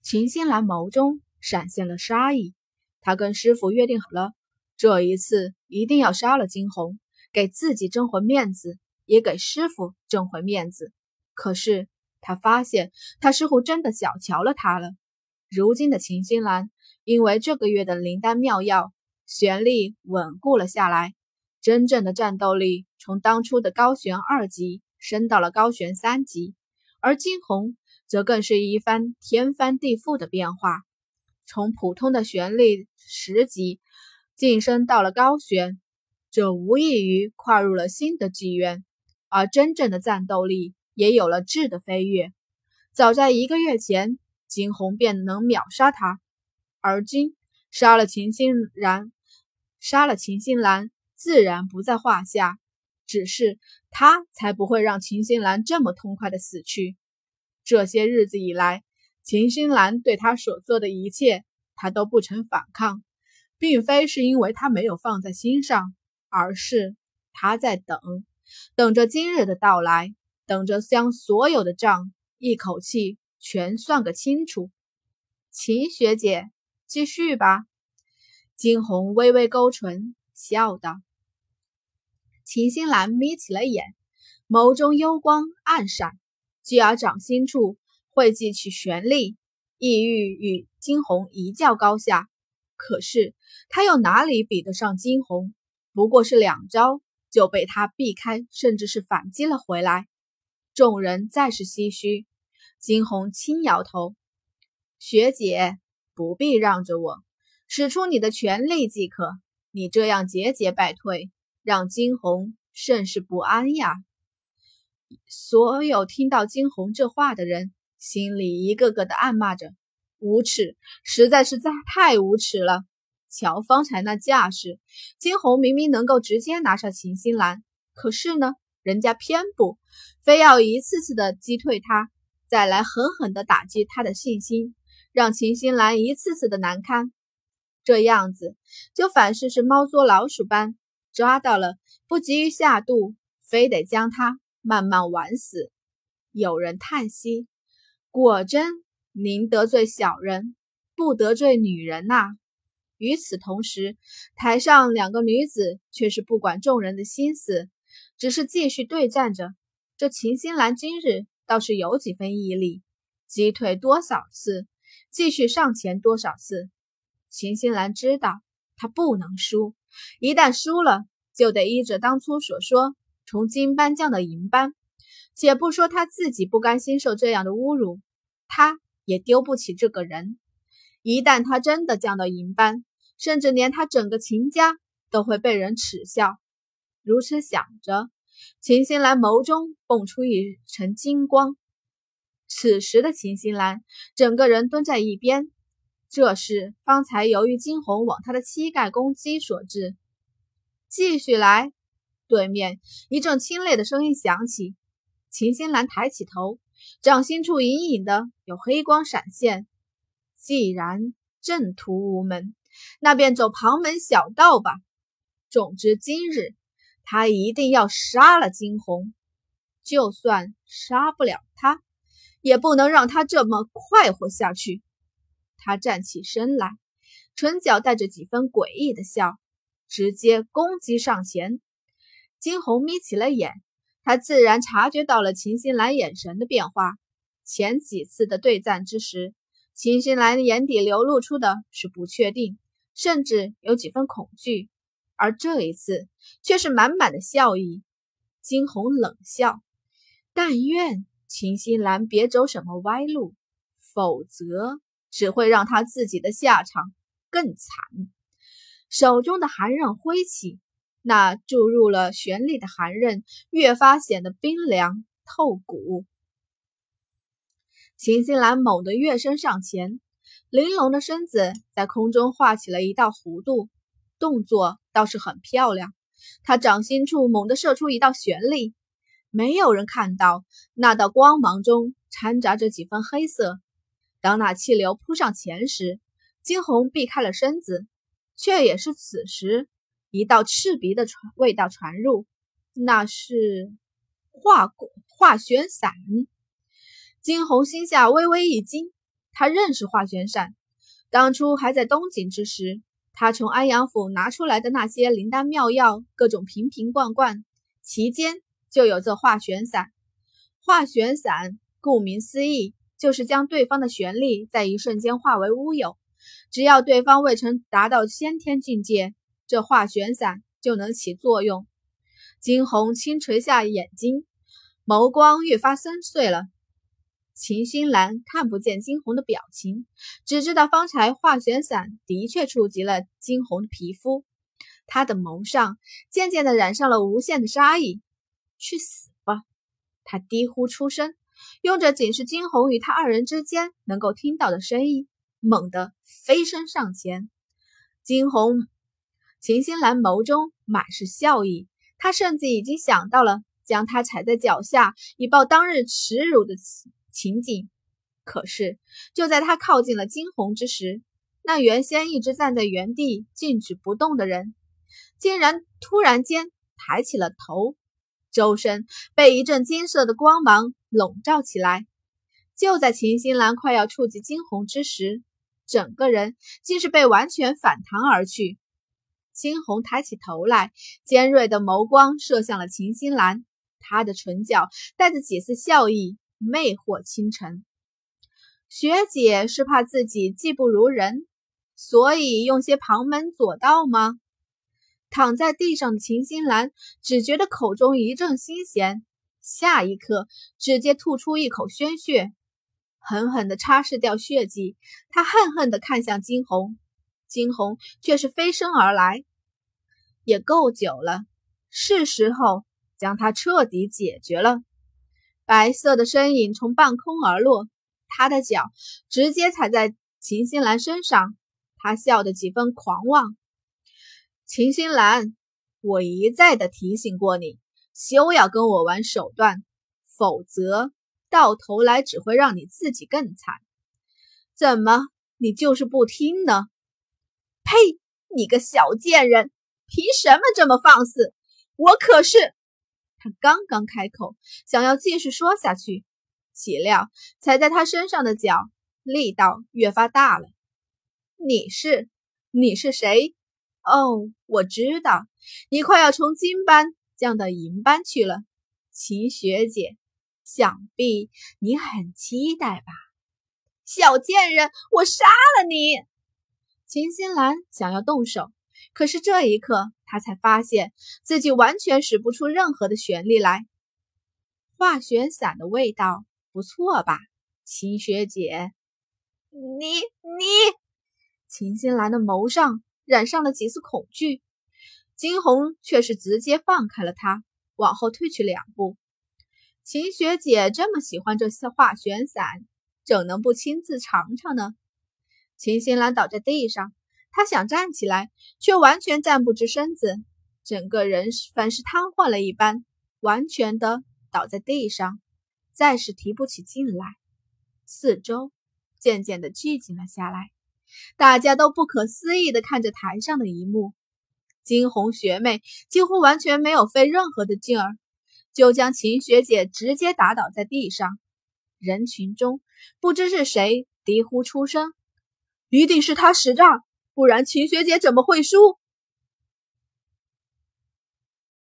秦心兰眸中闪现了杀意，她跟师傅约定好了，这一次一定要杀了金红，给自己争回面子，也给师傅争回面子。可是她发现，她似乎真的小瞧了他了。如今的秦心兰，因为这个月的灵丹妙药，玄力稳固了下来，真正的战斗力从当初的高玄二级升到了高玄三级，而金红。则更是一番天翻地覆的变化，从普通的旋律十级晋升到了高悬，这无异于跨入了新的纪元，而真正的战斗力也有了质的飞跃。早在一个月前，金红便能秒杀他，而今杀了秦心然，杀了秦心兰自然不在话下，只是他才不会让秦心兰这么痛快的死去。这些日子以来，秦心兰对他所做的一切，他都不曾反抗，并非是因为他没有放在心上，而是他在等，等着今日的到来，等着将所有的账一口气全算个清楚。秦学姐，继续吧。金红微微勾唇，笑道。秦心兰眯起了眼，眸中幽光暗闪。继而掌心处汇集起玄力，意欲与金红一较高下。可是他又哪里比得上金红？不过是两招就被他避开，甚至是反击了回来。众人再是唏嘘。金红轻摇头：“学姐不必让着我，使出你的全力即可。你这样节节败退，让金红甚是不安呀。”所有听到金红这话的人，心里一个个的暗骂着：“无耻，实在是在太无耻了！”瞧方才那架势，金红明明能够直接拿下秦心兰，可是呢，人家偏不，非要一次次的击退他，再来狠狠的打击他的信心，让秦心兰一次次的难堪。这样子，就反是是猫捉老鼠般，抓到了不急于下肚，非得将他。慢慢玩死。有人叹息：“果真，宁得罪小人，不得罪女人呐。”与此同时，台上两个女子却是不管众人的心思，只是继续对战着。这秦心兰今日倒是有几分毅力，击退多少次，继续上前多少次。秦心兰知道，她不能输，一旦输了，就得依着当初所说。从金班降到银班，且不说他自己不甘心受这样的侮辱，他也丢不起这个人。一旦他真的降到银班，甚至连他整个秦家都会被人耻笑。如此想着，秦心兰眸中蹦出一层金光。此时的秦心兰整个人蹲在一边，这是方才由于金红往他的膝盖攻击所致。继续来。对面一阵清冽的声音响起，秦心兰抬起头，掌心处隐隐的有黑光闪现。既然正途无门，那便走旁门小道吧。总之，今日他一定要杀了金红，就算杀不了他，也不能让他这么快活下去。他站起身来，唇角带着几分诡异的笑，直接攻击上前。金红眯起了眼，他自然察觉到了秦心兰眼神的变化。前几次的对战之时，秦心兰眼底流露出的是不确定，甚至有几分恐惧，而这一次却是满满的笑意。金红冷笑：“但愿秦心兰别走什么歪路，否则只会让他自己的下场更惨。”手中的寒刃挥起。那注入了玄力的寒刃越发显得冰凉透骨。秦心兰猛地跃身上前，玲珑的身子在空中画起了一道弧度，动作倒是很漂亮。她掌心处猛地射出一道旋力，没有人看到那道光芒中掺杂着几分黑色。当那气流扑上前时，惊鸿避开了身子，却也是此时。一道刺鼻的传味道传入，那是化化玄散。金红心下微微一惊，他认识化玄散，当初还在东京之时，他从安阳府拿出来的那些灵丹妙药，各种瓶瓶罐罐，其间就有这化玄散。化玄散，顾名思义，就是将对方的玄力在一瞬间化为乌有。只要对方未曾达到先天境界，这化玄散就能起作用。金红轻垂下眼睛，眸光越发深邃了。秦心兰看不见金红的表情，只知道方才化玄散的确触及了金红的皮肤。她的眸上渐渐的染上了无限的杀意。去死吧！她低呼出声，用着仅是金红与他二人之间能够听到的声音。猛地飞身上前，惊鸿、秦心兰眸中满是笑意。她甚至已经想到了将他踩在脚下，以报当日耻辱的情景。可是，就在他靠近了惊鸿之时，那原先一直站在原地静止不动的人，竟然突然间抬起了头，周身被一阵金色的光芒笼罩起来。就在秦心兰快要触及惊鸿之时，整个人竟是被完全反弹而去。金红抬起头来，尖锐的眸光射向了秦心兰，她的唇角带着几丝笑意，魅惑倾城。学姐是怕自己技不如人，所以用些旁门左道吗？躺在地上的秦心兰只觉得口中一阵腥咸，下一刻直接吐出一口鲜血。狠狠地擦拭掉血迹，她恨恨地看向金红，金红却是飞身而来，也够久了，是时候将他彻底解决了。白色的身影从半空而落，他的脚直接踩在秦心兰身上，他笑得几分狂妄。秦心兰，我一再的提醒过你，休要跟我玩手段，否则。到头来只会让你自己更惨，怎么你就是不听呢？呸！你个小贱人，凭什么这么放肆？我可是……他刚刚开口，想要继续说下去，岂料踩在他身上的脚力道越发大了。你是？你是谁？哦，我知道，你快要从金班降到银班去了，秦学姐。想必你很期待吧，小贱人！我杀了你！秦心兰想要动手，可是这一刻，他才发现自己完全使不出任何的旋力来。化玄散的味道不错吧，秦学姐？你你！秦心兰的眸上染上了几丝恐惧，金红却是直接放开了她，往后退去两步。秦学姐这么喜欢这些化玄散，怎能不亲自尝尝呢？秦心兰倒在地上，他想站起来，却完全站不直身子，整个人凡是瘫痪了一般，完全的倒在地上，再是提不起劲来。四周渐渐的寂静了下来，大家都不可思议的看着台上的一幕，惊鸿学妹几乎完全没有费任何的劲儿。就将秦学姐直接打倒在地上，人群中不知是谁低呼出声：“一定是他使诈，不然秦学姐怎么会输？”